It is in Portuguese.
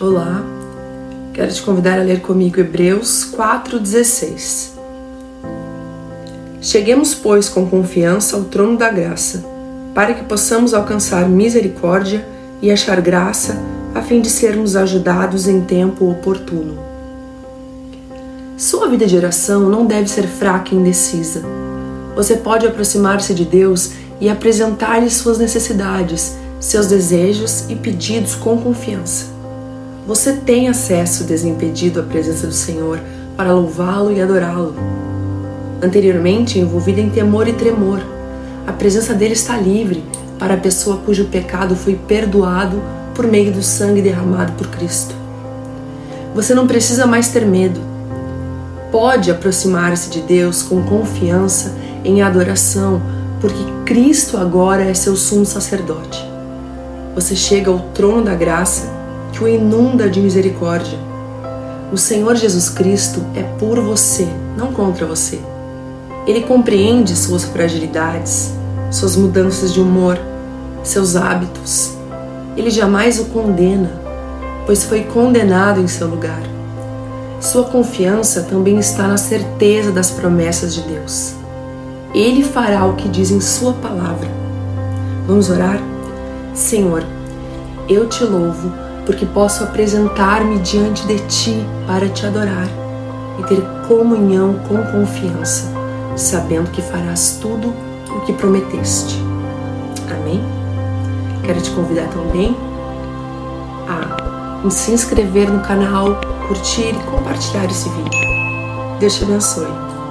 Olá, quero te convidar a ler comigo Hebreus 4,16. Cheguemos, pois, com confiança ao trono da graça, para que possamos alcançar misericórdia e achar graça, a fim de sermos ajudados em tempo oportuno. Sua vida de oração não deve ser fraca e indecisa. Você pode aproximar-se de Deus e apresentar-lhe suas necessidades, seus desejos e pedidos com confiança. Você tem acesso desimpedido à presença do Senhor para louvá-lo e adorá-lo. Anteriormente envolvida em temor e tremor, a presença dele está livre para a pessoa cujo pecado foi perdoado por meio do sangue derramado por Cristo. Você não precisa mais ter medo. Pode aproximar-se de Deus com confiança em adoração, porque Cristo agora é seu sumo sacerdote. Você chega ao trono da graça que o inunda de misericórdia. O Senhor Jesus Cristo é por você, não contra você. Ele compreende suas fragilidades, suas mudanças de humor, seus hábitos. Ele jamais o condena, pois foi condenado em seu lugar. Sua confiança também está na certeza das promessas de Deus. Ele fará o que diz em Sua palavra. Vamos orar? Senhor, eu te louvo porque posso apresentar-me diante de ti para te adorar e ter comunhão com confiança, sabendo que farás tudo o que prometeste. Amém? Quero te convidar também a se inscrever no canal, curtir e compartilhar esse vídeo. Deus te abençoe.